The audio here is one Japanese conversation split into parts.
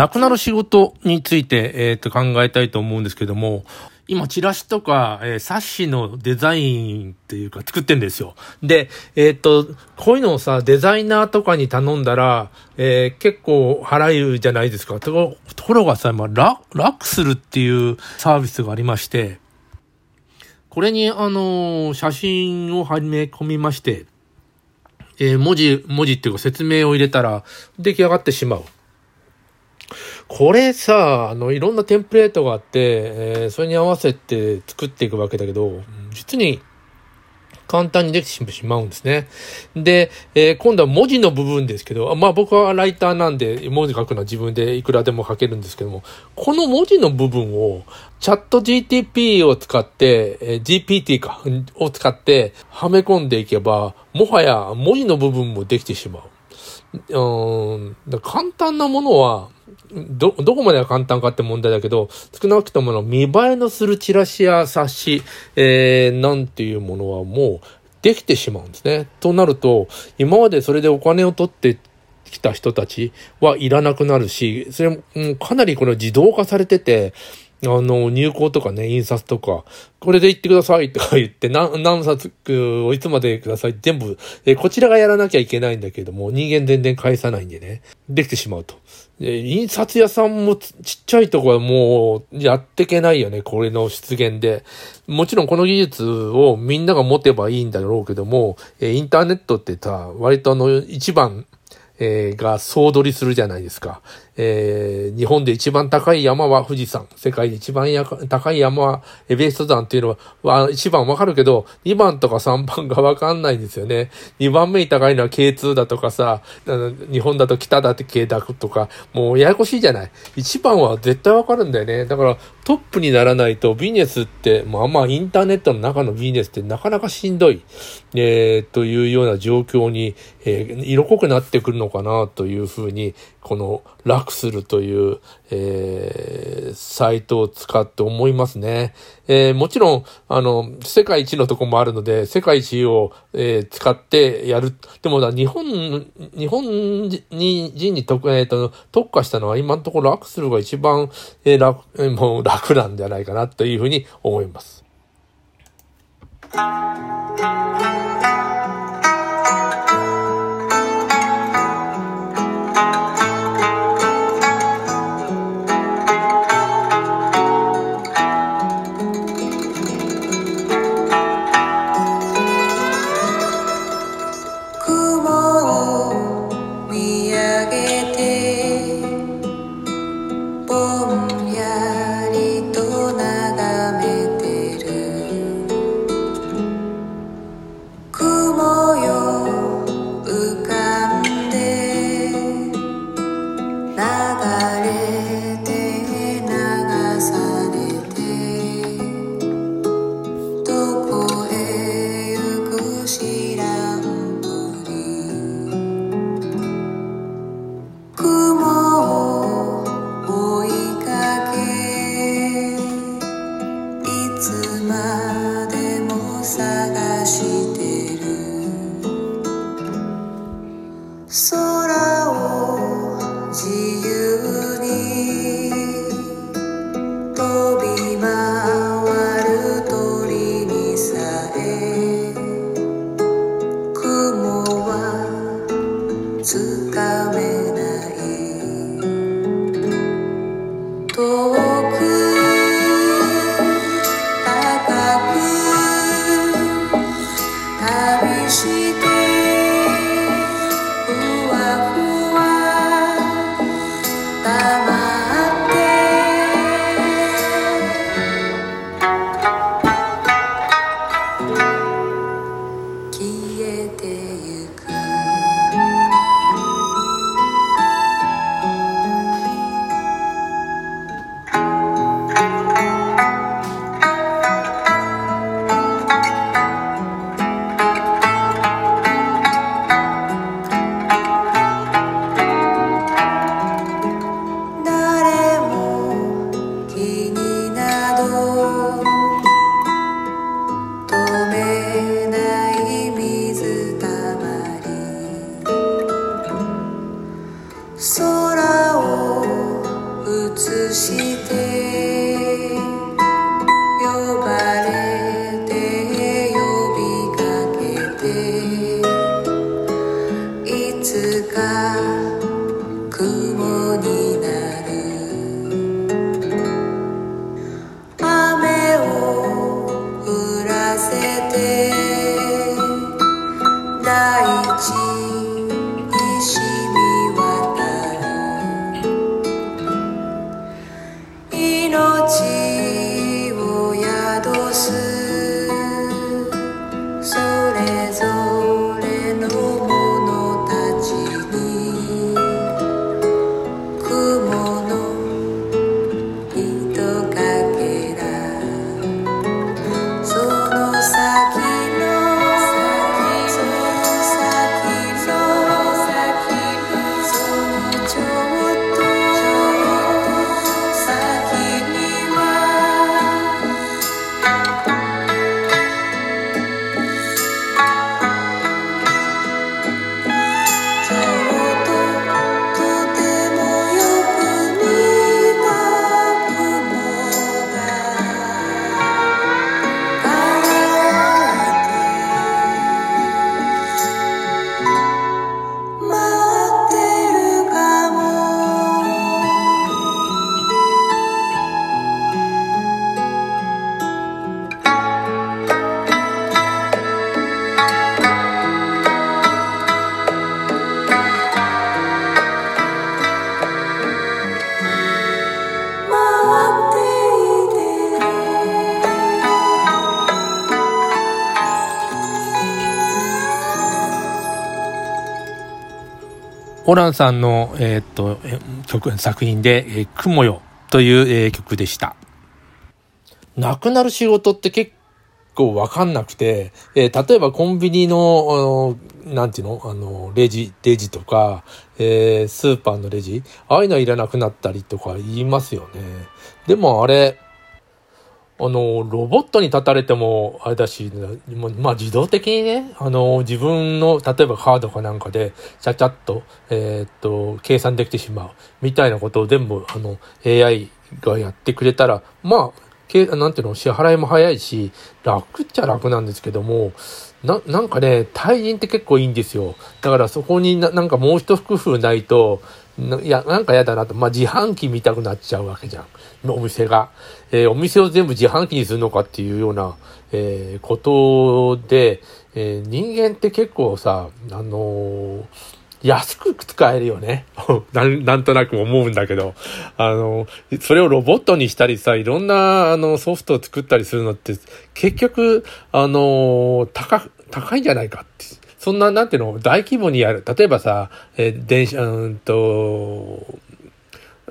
亡くなる仕事について、えー、と考えたいと思うんですけども、今、チラシとか、えー冊子のデザインっていうか作ってんですよ。で、えっ、と、こういうのをさ、デザイナーとかに頼んだら、えー結構払うじゃないですか。ところがさ、今、ラ、ラックするっていうサービスがありまして、これに、あの写真をはめ込みまして、え文字、文字っていうか説明を入れたら出来上がってしまう。これさ、あの、いろんなテンプレートがあって、えーそれに合わせて作っていくわけだけど、うん実に簡単にできてしまうんですね。で、えー今度は文字の部分ですけど、あまあ僕はライターなんで文字書くのは自分でいくらでも書けるんですけども、この文字の部分をチャット GTP を使って、えー GPT か、うんを使ってはめ込んでいけば、もはや文字の部分もできてしまう。うーん、簡単なものは、ど、どこまでは簡単かって問題だけど、少なくともの見栄えのするチラシや冊子、えー、なんていうものはもうできてしまうんですね。となると、今までそれでお金を取ってきた人たちはいらなくなるし、それも、んかなりこの自動化されてて、あの、入稿とかね、印刷とか、これで言ってくださいとか言って、何、何冊をいつまでください全部、えこちらがやらなきゃいけないんだけども、人間全然返さないんでね、できてしまうと。で印刷屋さんもちっちゃいとこはもうやってけないよね、これの出現で。もちろんこの技術をみんなが持てばいいんだろうけども、えインターネットってさ、割とあの、一番、えが総取りするじゃないですか。えー日本で一番高い山は富士山。世界で一番や高い山はエベレスト山っていうのは、は一番わかるけど、二番とか三番がわかんないんですよね。二番目に高いのは K2 だとかさ、日本だと北だって K だとか、もうややこしいじゃない。一番は絶対わかるんだよね。だからトップにならないとビジネスって、まあまあインターネットの中のビジネスってなかなかしんどい、えーというような状況に、えー色濃くなってくるのかなというふうに、このラクスルという、えーサイトを使って思いますね。えーもちろん、あの、世界一のとこもあるので、世界一を、えー使ってやる。でも、日本、日本人に特,、えーと特化したのは今のところラクスルが一番、えー楽、えーもう楽なんじゃないかなというふうに思います。つかめしてホランさんの、えー、っと、曲、作品で、えー、雲よという、えー、曲でした。なくなる仕事って結構わかんなくて、えー、例えばコンビニの、あの、なんていうのあの、レジ、レジとか、えー、スーパーのレジ、ああいうのはいらなくなったりとか言いますよね。でもあれ、あの、ロボットに立たれても、あれだし、まあ自動的にね、あの、自分の、例えばカードかなんかで、ちゃちゃっと、えー、っと、計算できてしまう、みたいなことを全部、あの、AI がやってくれたら、まあ、けなんていうの、支払いも早いし、楽っちゃ楽なんですけども、な、なんかね、対人って結構いいんですよ。だからそこにななんかもう一工夫ないと、いや、なんか嫌だなと。まあ、自販機見たくなっちゃうわけじゃん。お店が。えー、お店を全部自販機にするのかっていうような、えー、ことで、えー、人間って結構さ、あの安く使えるよね な。なんとなく思うんだけど。あの、それをロボットにしたりさ、いろんなあのソフトを作ったりするのって、結局、あの、高、高いんじゃないかって。そんな、なんていうの、大規模にやる。例えばさ、えー、電車、うんと、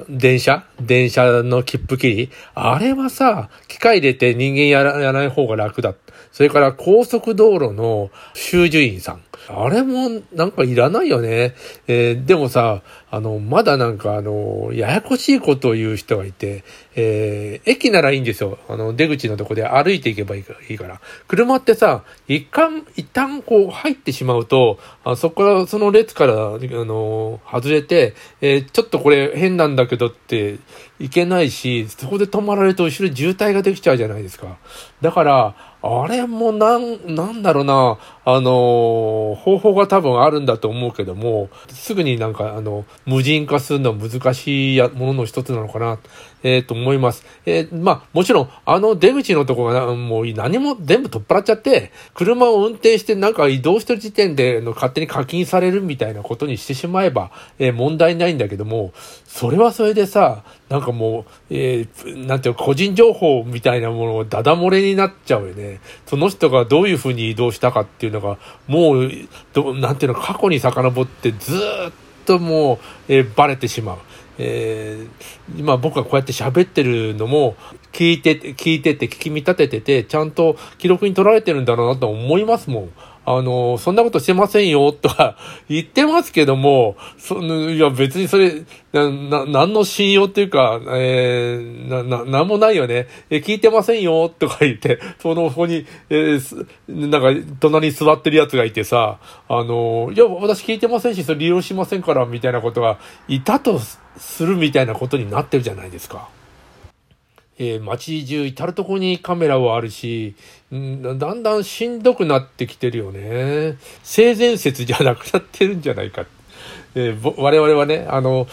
電車？電車の切符切り？あれはさ、機械入れて人間やらやらない方が楽だ。それから高速道路の修繕員さん。あれもなんかいらないよね。えー、でもさ、あの、まだなんかあの、ややこしいことを言う人がいて、えー、駅ならいいんですよ。あの、出口のとこで歩いていけばいいから。車ってさ、一旦、一旦こう入ってしまうと、あそこから、その列から、あの、外れて、えー、ちょっとこれ変なんだけどっていけないし、そこで止まられると後ろ渋滞ができちゃうじゃないですか。だから、あれもなん、なんだろうな、あの、方法が多分あるんだと思うけども、すぐになんか、あの、無人化するのは難しいやものの一つなのかな、えー、と思います。えー、まあ、もちろん、あの出口のとこがもう何も全部取っ払っちゃって、車を運転してなんか移動してる時点での勝手に課金されるみたいなことにしてしまえば、えー、問題ないんだけども、それはそれでさ、なんかもう、えー、なんていうか、個人情報みたいなものをダダ漏れになっちゃうよね。その人がどういうふうに移動したかっていうのが、もう、どなんていうの、過去に遡ってずっともう、えー、バレてしまう。えー、今僕がこうやって喋ってるのも、聞いて、聞いてて、聞き見立ててて、ちゃんと記録に取られてるんだろうなと思いますもん。あの、そんなことしてませんよ、とか 言ってますけども、その、いや別にそれ、な、な、何の信用っていうか、えー、な、な、なんもないよね。え、聞いてませんよ、とか 言って、その方に、えー、なんか、隣に座ってるやつがいてさ、あの、いや、私聞いてませんし、それ利用しませんから、みたいなことがいたとするみたいなことになってるじゃないですか。えー、街中至るとこにカメラはあるし、んだんだんしんどくなってきてるよね。性善説じゃなくなってるんじゃないか。えー、我々はね、あの、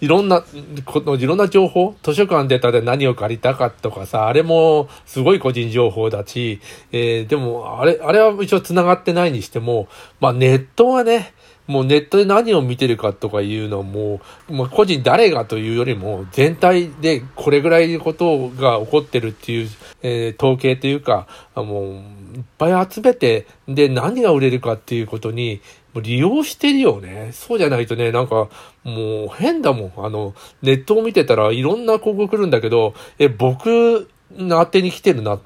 いろんな、このいろんな情報、図書館出たで何を借りたかとかさ、あれもすごい個人情報だし、えー、でも、あれ、あれは一応繋がってないにしても、まあネットはね、もうネットで何を見てるかとかいうのはもう、もう個人誰がというよりも、全体でこれぐらいのことが起こってるっていう、えー、統計というか、もう、いっぱい集めて、で、何が売れるかっていうことに、利用してるよね。そうじゃないとね、なんか、もう変だもん。あの、ネットを見てたらいろんな広告来るんだけど、え、僕、当てに来てるな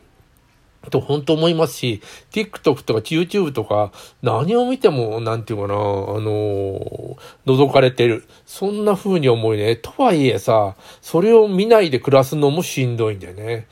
と本当思いますし、TikTok とか YouTube とか何を見ても、なんていうかな、あの覗かれてる。そんな風に思いね。とはいえさ、それを見ないで暮らすのもしんどいんだよね。